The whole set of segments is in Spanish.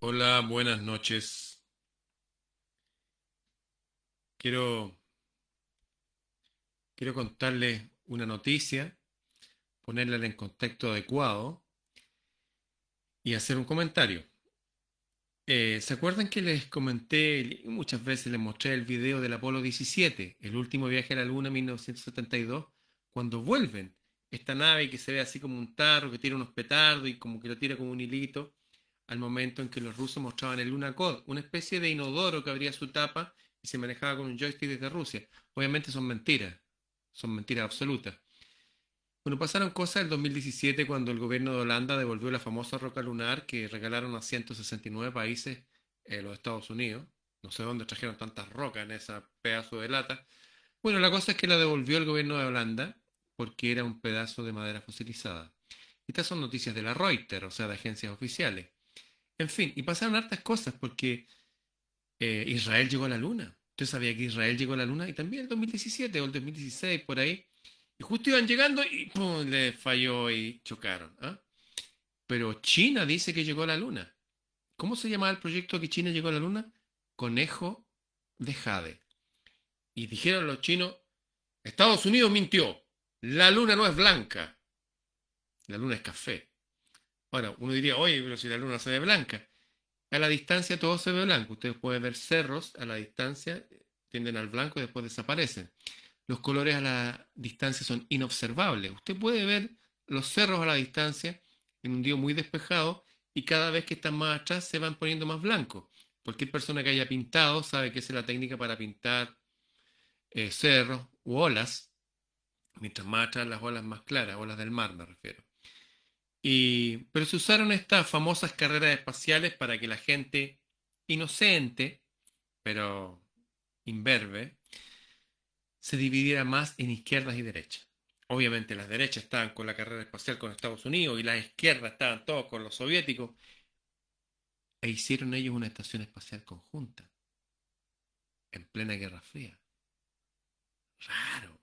Hola, buenas noches. Quiero, quiero contarles una noticia, ponerla en contexto adecuado y hacer un comentario. Eh, ¿se acuerdan que les comenté y muchas veces les mostré el video del Apolo 17, el último viaje a la Luna en 1972, cuando vuelven esta nave que se ve así como un tarro, que tira unos petardos y como que lo tira como un hilito? Al momento en que los rusos mostraban el Luna Code, una especie de inodoro que abría su tapa y se manejaba con un joystick desde Rusia. Obviamente son mentiras, son mentiras absolutas. Bueno, pasaron cosas el 2017 cuando el gobierno de Holanda devolvió la famosa roca lunar que regalaron a 169 países en los Estados Unidos. No sé dónde trajeron tantas rocas en ese pedazo de lata. Bueno, la cosa es que la devolvió el gobierno de Holanda porque era un pedazo de madera fosilizada. Estas son noticias de la Reuters, o sea, de agencias oficiales. En fin, y pasaron hartas cosas porque eh, Israel llegó a la luna. Usted sabía que Israel llegó a la luna y también el 2017 o el 2016 por ahí. Y justo iban llegando y ¡pum! le falló y chocaron. ¿ah? Pero China dice que llegó a la luna. ¿Cómo se llamaba el proyecto que China llegó a la luna? Conejo de Jade. Y dijeron los chinos, Estados Unidos mintió. La luna no es blanca. La luna es café. Ahora, uno diría, oye, pero si la luna se ve blanca. A la distancia todo se ve blanco. Ustedes pueden ver cerros a la distancia, tienden al blanco y después desaparecen. Los colores a la distancia son inobservables. Usted puede ver los cerros a la distancia en un día muy despejado y cada vez que están más atrás se van poniendo más blancos. Cualquier persona que haya pintado sabe que esa es la técnica para pintar eh, cerros u olas. Mientras más atrás las olas más claras, olas del mar me refiero pero se usaron estas famosas carreras espaciales para que la gente inocente, pero imberbe, se dividiera más en izquierdas y derechas. Obviamente las derechas estaban con la carrera espacial con Estados Unidos y las izquierdas estaban todos con los soviéticos. E hicieron ellos una estación espacial conjunta, en plena Guerra Fría. Raro.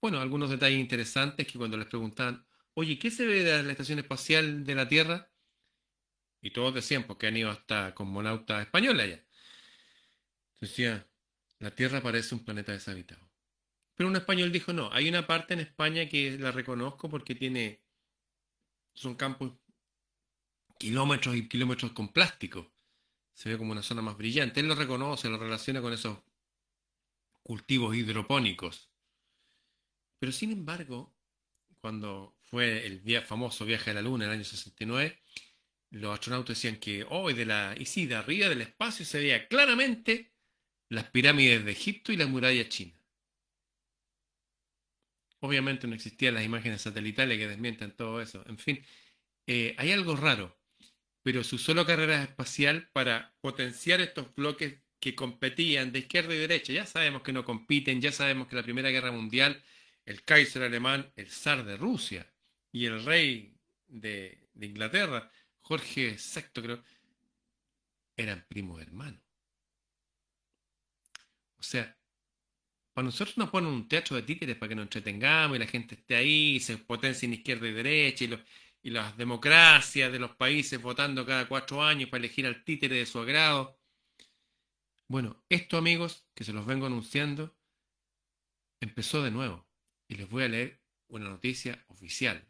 Bueno, algunos detalles interesantes que cuando les preguntaban, oye, ¿qué se ve de la estación espacial de la Tierra? Y todos decían, porque han ido hasta cosmonautas españoles allá. Decía, la Tierra parece un planeta deshabitado. Pero un español dijo, no, hay una parte en España que la reconozco porque tiene, son campos kilómetros y kilómetros con plástico. Se ve como una zona más brillante. Él lo reconoce, lo relaciona con esos cultivos hidropónicos. Pero sin embargo, cuando fue el famoso viaje a la Luna en el año 69, los astronautas decían que hoy de la, y sí, de arriba del espacio se veía claramente las pirámides de Egipto y la muralla china. Obviamente no existían las imágenes satelitales que desmientan todo eso. En fin, eh, hay algo raro, pero se usó la carrera espacial para potenciar estos bloques que competían de izquierda y derecha. Ya sabemos que no compiten, ya sabemos que la Primera Guerra Mundial el Kaiser alemán, el zar de Rusia y el rey de, Inglaterra, Jorge VI creo, eran primos hermanos. O sea, para nosotros nos ponen un teatro de títeres para que nos entretengamos y la gente esté ahí, se potencia en izquierda y derecha y, y las democracias de los países votando cada cuatro años para elegir al títere de su agrado. Bueno, esto amigos, que se los vengo anunciando, empezó de nuevo y les voy a leer una noticia oficial.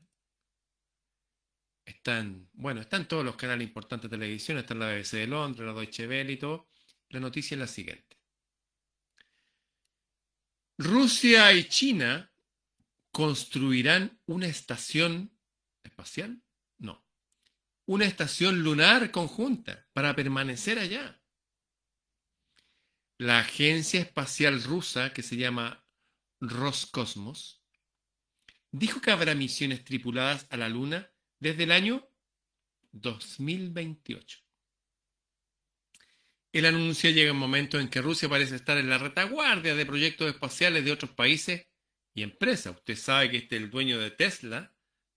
Están, bueno, están todos los canales importantes de televisión, está la BBC de Londres, la Deutsche Welle y todo. La noticia es la siguiente. Rusia y China construirán una estación espacial? No. Una estación lunar conjunta para permanecer allá. La agencia espacial rusa, que se llama Roscosmos, dijo que habrá misiones tripuladas a la Luna desde el año 2028. El anuncio llega en un momento en que Rusia parece estar en la retaguardia de proyectos espaciales de otros países y empresas. Usted sabe que este el dueño de Tesla,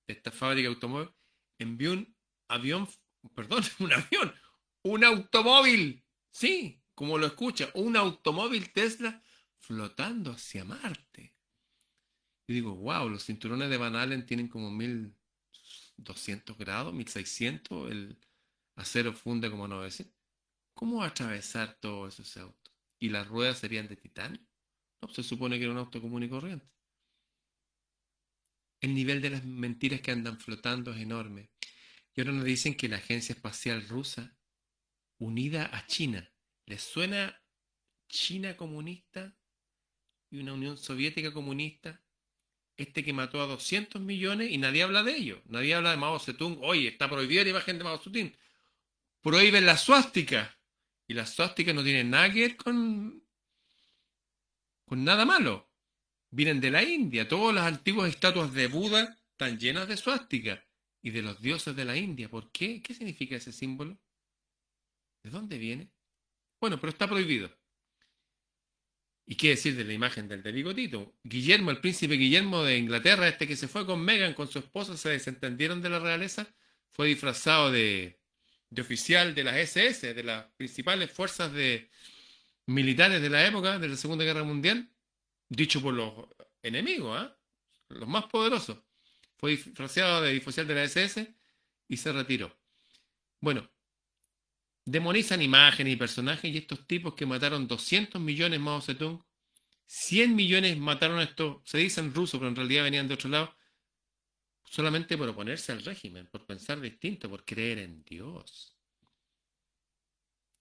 de esta fábrica de automóvil, envió un avión, perdón, un avión, un automóvil, sí, como lo escucha, un automóvil Tesla flotando hacia Marte. Y digo, wow, los cinturones de Van Allen tienen como 1200 grados, 1600, el acero funde como no decir. ¿Cómo va a atravesar todo eso ese auto? ¿Y las ruedas serían de titanio? No, se supone que era un auto común y corriente. El nivel de las mentiras que andan flotando es enorme. Y ahora nos dicen que la Agencia Espacial Rusa, unida a China, ¿les suena China comunista y una Unión Soviética comunista? Este que mató a 200 millones y nadie habla de ello. Nadie habla de Mao Zedong. Oye, está prohibida la imagen de Mao Zedong. Prohíben la suástica. Y la suástica no tiene nada que ver con, con nada malo. Vienen de la India. Todas las antiguas estatuas de Buda están llenas de suástica y de los dioses de la India. ¿Por qué? ¿Qué significa ese símbolo? ¿De dónde viene? Bueno, pero está prohibido. ¿Y qué decir de la imagen del de? Guillermo, el príncipe Guillermo de Inglaterra, este que se fue con Meghan, con su esposa, se desentendieron de la realeza, fue disfrazado de, de oficial de las SS, de las principales fuerzas de, militares de la época, de la Segunda Guerra Mundial, dicho por los enemigos, ¿ah? los más poderosos. Fue disfrazado de oficial de la SS y se retiró. Bueno, demonizan imágenes y personajes y estos tipos que mataron 200 millones Mao Zedong, 100 millones mataron a estos, se dicen rusos, pero en realidad venían de otro lado, solamente por oponerse al régimen, por pensar distinto, por creer en Dios.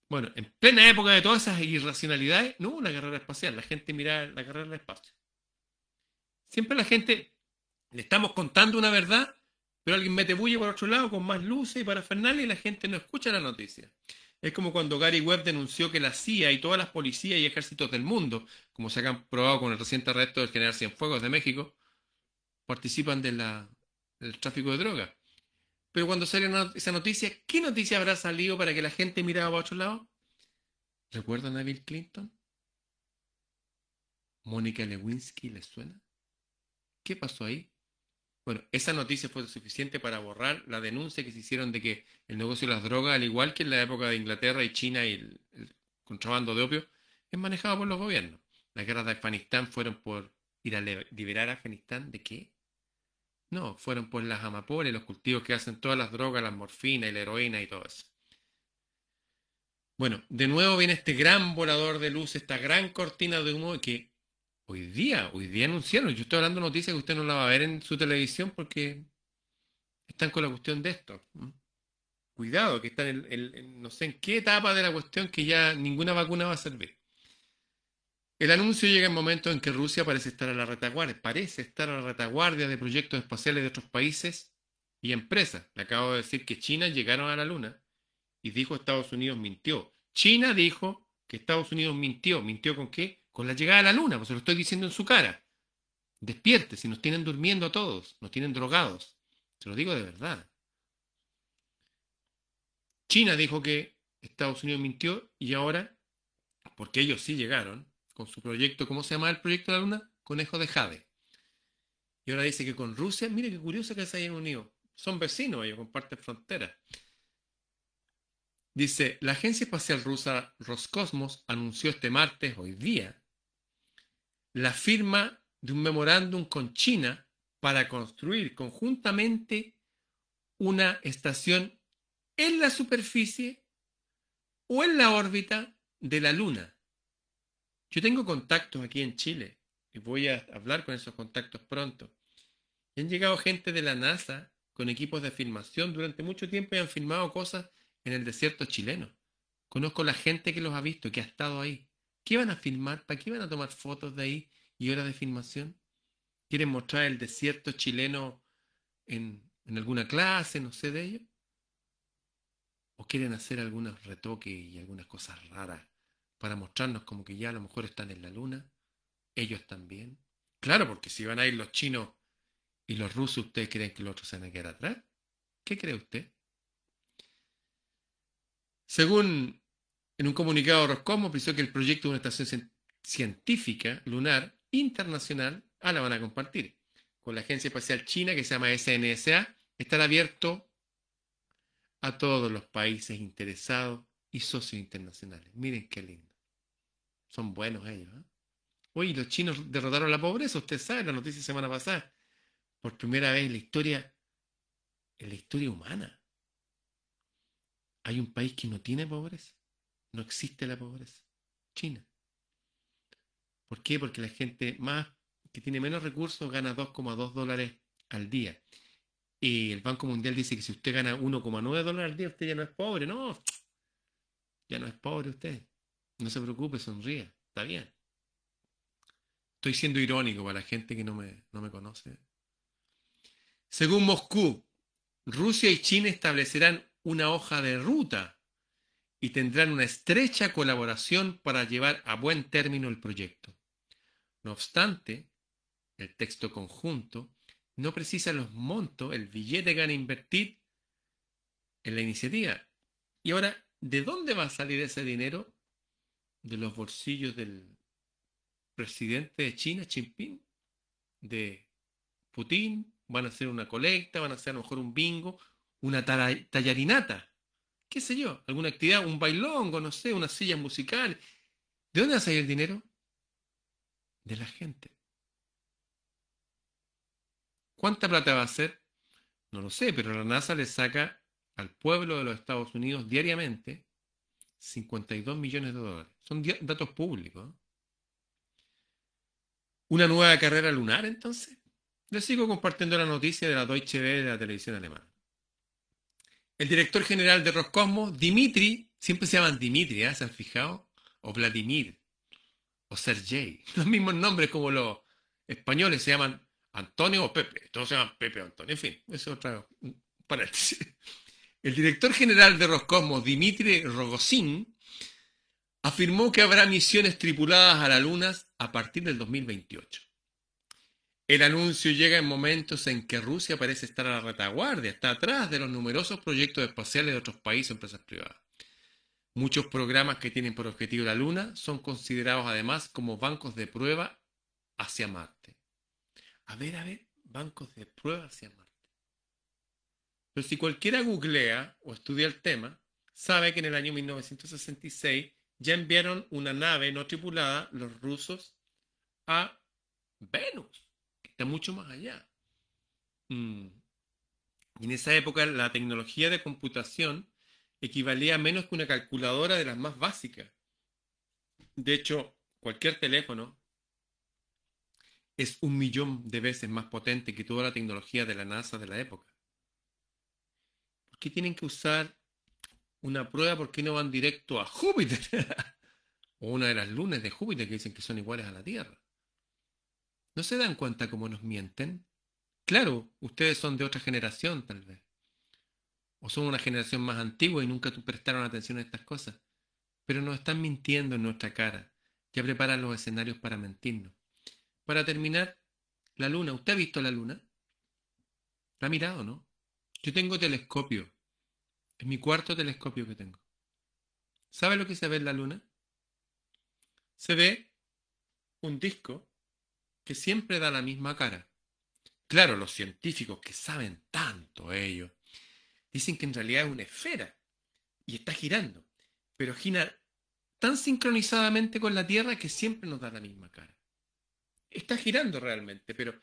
Bueno, en plena época de todas esas irracionalidades, no hubo una carrera espacial, la gente miraba la carrera del espacio. Siempre la gente le estamos contando una verdad, pero alguien mete bulle por otro lado con más luces y parafernalia y la gente no escucha la noticia. Es como cuando Gary Webb denunció que la CIA y todas las policías y ejércitos del mundo, como se ha probado con el reciente arresto del general Cienfuegos de México, participan del tráfico de drogas. Pero cuando sale esa noticia, ¿qué noticia habrá salido para que la gente mirara para otro lado? ¿Recuerdan a Bill Clinton? ¿Mónica Lewinsky les suena? ¿Qué pasó ahí? Bueno, esa noticia fue suficiente para borrar la denuncia que se hicieron de que el negocio de las drogas, al igual que en la época de Inglaterra y China y el, contrabando de opio, es manejado por los gobiernos. Las guerras de Afganistán fueron por ir a liberar a Afganistán de qué? No, fueron por las amapolas, los cultivos que hacen todas las drogas, la morfina y la heroína y todo eso. Bueno, de nuevo viene este gran volador de luz, esta gran cortina de humo que hoy día, hoy día anunciaron. Yo estoy hablando de noticias que usted no la va a ver en su televisión porque están con la cuestión de esto. Cuidado, que están en, no sé en qué etapa de la cuestión que ya ninguna vacuna va a servir. El anuncio llega en momentos en que Rusia parece estar a la retaguardia, parece estar a la retaguardia de proyectos espaciales de otros países y empresas. Le acabo de decir que China llegaron a la Luna y dijo Estados Unidos mintió. China dijo que Estados Unidos mintió. ¿Mintió con qué? Con la llegada a la Luna, pues se lo estoy diciendo en su cara. Despierte, si nos tienen durmiendo a todos, nos tienen drogados. Se lo digo de verdad. China dijo que Estados Unidos mintió y ahora, porque ellos sí llegaron, con su proyecto, ¿cómo se llama el proyecto de la Luna? Conejo de Jade. Y ahora dice que con Rusia, mire qué curioso que se hayan unido. Son vecinos ellos, comparten fronteras. Dice, la agencia espacial rusa Roscosmos anunció este martes, hoy día, la firma de un memorándum con China para construir conjuntamente una estación en la superficie o en la órbita de la Luna. Yo tengo contactos aquí en Chile y voy a hablar con esos contactos pronto. Han llegado gente de la NASA con equipos de filmación durante mucho tiempo y han filmado cosas en el desierto chileno. Conozco la gente que los ha visto, que ha estado ahí. ¿Qué van a filmar? ¿Para qué van a tomar fotos de ahí y horas de filmación? ¿Quieren mostrar el desierto chileno en, en alguna clase, no sé de ello? ¿O quieren hacer algunos retoques y algunas cosas raras para mostrarnos como que ya a lo mejor están en la luna, ellos también. Claro, porque si van a ir los chinos y los rusos, ¿ustedes creen que los otros se van a quedar atrás? ¿Qué cree usted? Según en un comunicado Roscosmos, pensó que el proyecto de una estación científica lunar internacional, ah, la van a compartir con la Agencia Espacial China que se llama SNSA, estará abierto a todos los países interesados y socios internacionales. Miren qué lindo. Son buenos ellos. ¿eh? Oye, los chinos derrotaron la pobreza, usted sabe, la noticia semana pasada. Por primera vez en la historia, en la historia humana. hay un país que no tiene pobreza. No existe la pobreza. China. ¿Por qué? Porque la gente más que tiene menos recursos gana 2,2 dólares al día. Y el Banco Mundial dice que si usted gana 1,9 dólares al día, usted ya no es pobre. No, ya no es pobre usted. No se preocupe, sonríe. Está bien. Estoy siendo irónico para la gente que no me, no me conoce. Según Moscú, Rusia y China establecerán una hoja de ruta y tendrán una estrecha colaboración para llevar a buen término el proyecto. No obstante, el texto conjunto no precisa los montos, el billete que van a invertir en la iniciativa. Y ahora, ¿de dónde va a salir ese dinero? De los bolsillos del presidente de China, Xi Jinping, de Putin, van a hacer una colecta, van a hacer a lo mejor un bingo, una tallarinata, qué sé yo, alguna actividad, un bailongo, no sé, una silla musical. ¿De dónde va a salir el dinero? De la gente. ¿Cuánta plata va a ser? No lo sé, pero la NASA le saca al pueblo de los Estados Unidos diariamente 52 millones de dólares. Son datos públicos. ¿Una nueva carrera lunar entonces? Les sigo compartiendo la noticia de la Deutsche Welle de la televisión alemana. El director general de Roscosmos, Dimitri, siempre se llaman Dimitri, ¿eh? ¿se han fijado? O Vladimir, o Sergei. Los mismos nombres como los españoles se llaman Antonio o Pepe. Todos se llaman Pepe o Antonio. En fin, eso es otra paréntesis. El director general de Roscosmos, Dimitri Rogozin, afirmó que habrá misiones tripuladas a la Luna a partir del 2028. El anuncio llega en momentos en que Rusia parece estar a la retaguardia, está atrás de los numerosos proyectos espaciales de otros países o empresas privadas. Muchos programas que tienen por objetivo la Luna son considerados además como bancos de prueba hacia Marte. A ver, a ver, bancos de prueba hacia Marte. Pero si cualquiera googlea o estudia el tema, sabe que en el año 1966 ya enviaron una nave no tripulada, los rusos, a Venus, está mucho más allá. Mm. En esa época la tecnología de computación equivalía a menos que una calculadora de las más básicas. De hecho, cualquier teléfono es un millón de veces más potente que toda la tecnología de la NASA de la época. ¿Por qué tienen que usar una prueba? ¿Por qué no van directo a Júpiter? o una de las lunas de Júpiter que dicen que son iguales a la Tierra. ¿No se dan cuenta cómo nos mienten? Claro, ustedes son de otra generación tal vez. O son una generación más antigua y nunca prestaron atención a estas cosas. Pero nos están mintiendo en nuestra cara. Ya preparan los escenarios para mentirnos. Para terminar, la luna. ¿Usted ha visto la luna? ¿La ha mirado, no? Yo tengo telescopio. Es mi cuarto telescopio que tengo. ¿Sabe lo que se ve en la luna? Se ve un disco que siempre da la misma cara. Claro, los científicos que saben tanto ellos dicen que en realidad es una esfera y está girando, pero gira tan sincronizadamente con la Tierra que siempre nos da la misma cara está girando realmente, pero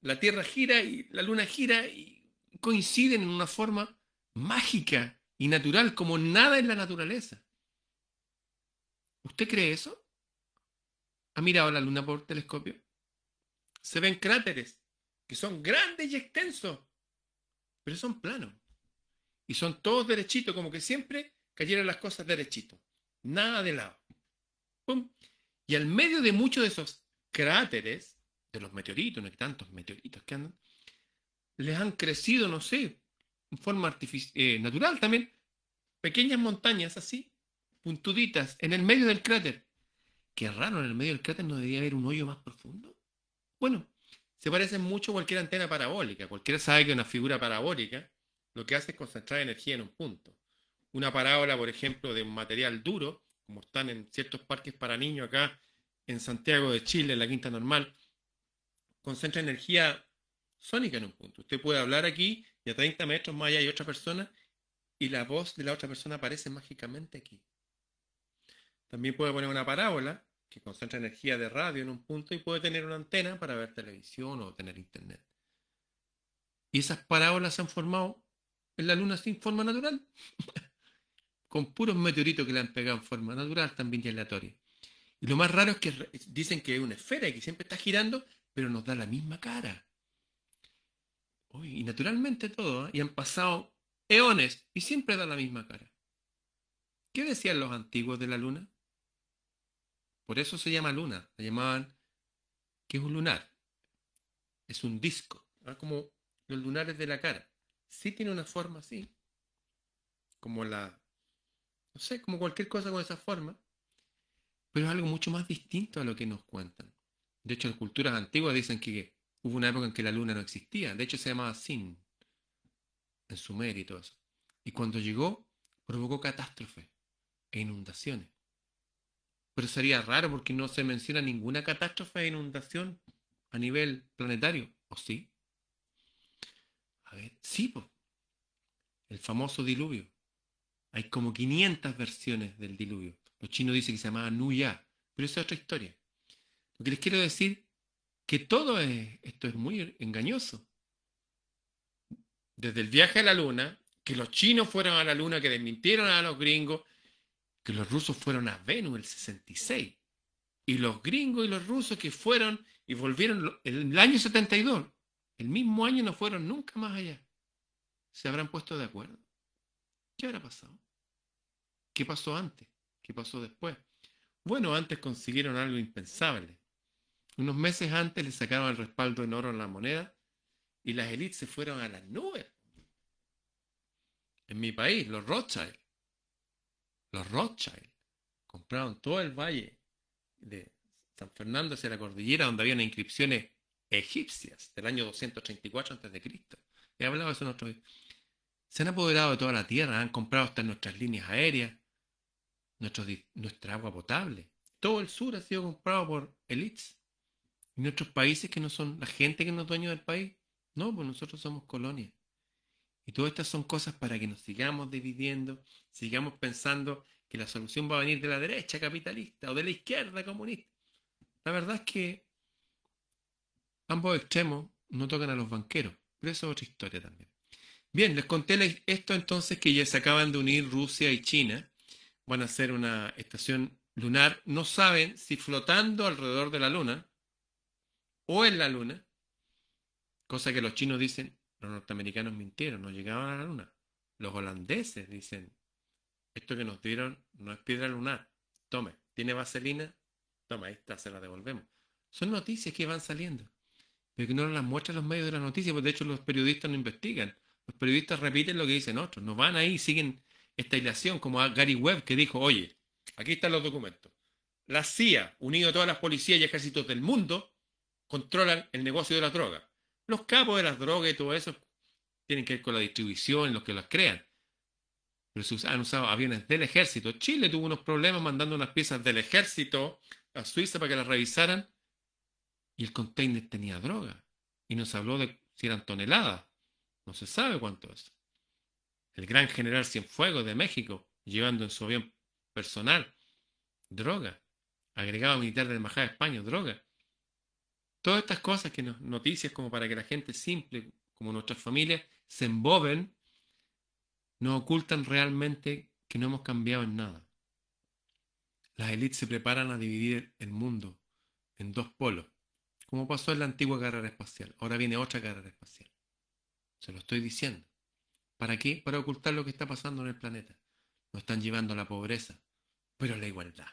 la Tierra gira y la Luna gira y coinciden en una forma mágica y natural como nada en la naturaleza. ¿Usted cree eso? ¿Ha mirado la Luna por telescopio? Se ven cráteres que son grandes y extensos, pero son planos. Y son todos derechitos, como que siempre cayeron las cosas derechitos. Nada de lado. Y al medio de muchos de esos cráteres de los meteoritos, no hay tantos meteoritos que andan, les han crecido, no sé, en forma eh, natural también, pequeñas montañas así, puntuditas, en el medio del cráter. Qué raro, en el medio del cráter no debería haber un hoyo más profundo. Bueno, se parece mucho a cualquier antena parabólica. Cualquiera sabe que una figura parabólica lo que hace es concentrar energía en un punto. Una parábola, por ejemplo, de un material duro, como están en ciertos parques para niños acá en Santiago de Chile, en la Quinta Normal, concentra energía sónica en un punto. Usted puede hablar aquí y a 30 metros más allá hay otra persona y la voz de la otra persona aparece mágicamente aquí. También puede poner una parábola que concentra energía de radio en un punto y puede tener una antena para ver televisión o tener internet. Y esas parábolas se han formado en la Luna sin forma natural. con puros meteoritos que le han pegado en forma natural, también y aleatoria. Y lo más raro es que dicen que es una esfera y que siempre está girando, pero nos da la misma cara. y naturalmente todo, ¿eh? y han pasado eones y siempre da la misma cara. ¿Qué decían los antiguos de la luna? Por eso se llama luna, la llamaban, que es un lunar, es un disco, ¿ah? como los lunares de la cara. Sí tiene una forma así, como la, no sé, como cualquier cosa con esa forma, pero es algo mucho más distinto a lo que nos cuentan. De hecho, en culturas antiguas dicen que hubo una época en que la luna no existía, de hecho se llamaba Sin, en Sumer y todo eso. Y cuando llegó, provocó catástrofes e inundaciones. Pero sería raro porque no se menciona ninguna catástrofe e inundación a nivel planetario, ¿o sí? A ver, sí. El famoso diluvio. Hay como 500 versiones del diluvio. Los chinos dicen que se llamaba Nuya, pero esa es otra historia. Lo que les quiero decir que todo esto es muy engañoso. Desde el viaje a la luna, que los chinos fueron a la luna, que desmintieron a los gringos, que los rusos fueron a Venus el 66. Y los gringos y los rusos que fueron y volvieron en el año 72, el mismo año no fueron nunca más allá. ¿Se habrán puesto de acuerdo? ¿Qué habrá pasado? ¿Qué pasó antes? ¿Qué pasó después? Bueno, antes consiguieron algo impensable. Unos meses antes le sacaron el respaldo en oro en la moneda y las élites se fueron a las nubes. En mi país, los Rothschild, los Rothschild compraron todo el valle de San Fernando hacia la cordillera donde había inscripciones egipcias del año 234 a.C. He hablado de eso en otro Se han apoderado de toda la tierra, han comprado hasta nuestras líneas aéreas, nuestra agua potable. Todo el sur ha sido comprado por elites. Y nuestros países que no son la gente que no es dueño del país, no, pues nosotros somos colonia. Y todas estas son cosas para que nos sigamos dividiendo, sigamos pensando que la solución va a venir de la derecha capitalista o de la izquierda comunista. La verdad es que ambos extremos no tocan a los banqueros, pero eso es otra historia también. Bien, les conté esto entonces que ya se acaban de unir Rusia y China. Van a hacer una estación lunar. No saben si flotando alrededor de la luna o en la luna, cosa que los chinos dicen, los norteamericanos mintieron, no llegaban a la luna. Los holandeses dicen, esto que nos dieron no es piedra lunar. Tome, ¿tiene vaselina? Toma, está, se la devolvemos. Son noticias que van saliendo, pero que no las muestran los medios de las noticias, porque de hecho los periodistas no investigan. Los periodistas repiten lo que dicen otros, no van ahí, siguen esta ilación, como Gary Webb que dijo, oye, aquí están los documentos. La CIA, unido a todas las policías y ejércitos del mundo, controlan el negocio de la droga. Los capos de las drogas y todo eso tienen que ver con la distribución, los que las crean. Pero se han usado aviones del ejército. Chile tuvo unos problemas mandando unas piezas del ejército a Suiza para que las revisaran y el container tenía droga. Y nos habló de si eran toneladas. No se sabe cuánto es. El gran general Cienfuegos de México, llevando en su avión personal droga. Agregado militar de la Embajada de España, droga. Todas estas cosas que nos noticias como para que la gente simple, como nuestras familias, se emboben, nos ocultan realmente que no hemos cambiado en nada. Las élites se preparan a dividir el mundo en dos polos, como pasó en la antigua carrera espacial. Ahora viene otra carrera espacial. Se lo estoy diciendo. ¿Para qué? Para ocultar lo que está pasando en el planeta. Nos están llevando a la pobreza, pero a la igualdad.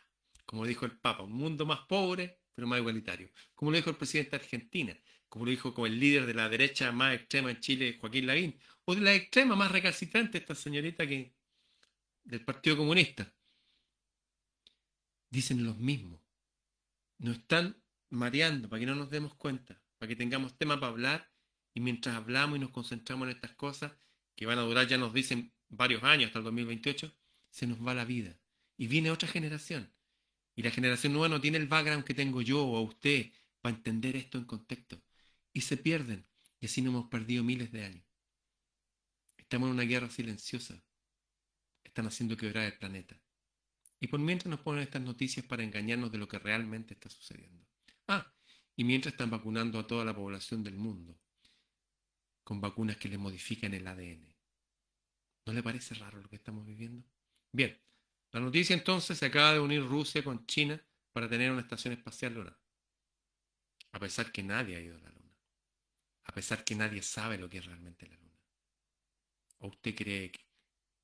Como dijo el Papa, un mundo más pobre, pero más igualitario. Como lo dijo el presidente de Argentina, como lo dijo como el líder de la derecha más extrema en Chile, Joaquín Lavín, o de la extrema más recalcitrante, esta señorita que del Partido Comunista. Dicen los mismos. Nos están mareando para que no nos demos cuenta, para que tengamos tema para hablar y mientras hablamos y nos concentramos en estas cosas, que van a durar, ya nos dicen, varios años hasta el 2028, se nos va la vida. Y viene otra generación y la generación nueva no tiene el background que tengo yo o usted para entender esto en contexto. Y se pierden. Y así nos hemos perdido miles de años. Estamos en una guerra silenciosa. Están haciendo quebrar el planeta. Y por mientras nos ponen estas noticias para engañarnos de lo que realmente está sucediendo. Ah, y mientras están vacunando a toda la población del mundo con vacunas que le modifican el ADN. ¿No le parece raro lo que estamos viviendo? Bien, La noticia entonces se acaba de unir Rusia con China para tener una estación espacial lunar. A pesar que nadie ha ido a la Luna. A pesar que nadie sabe lo que es realmente la Luna. ¿O usted cree que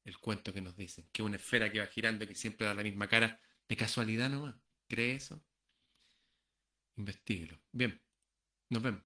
el cuento que nos dicen, que una esfera que va girando y que siempre da la misma cara, de casualidad nomás? ¿Cree eso? Investíguelo. Bien, nos vemos.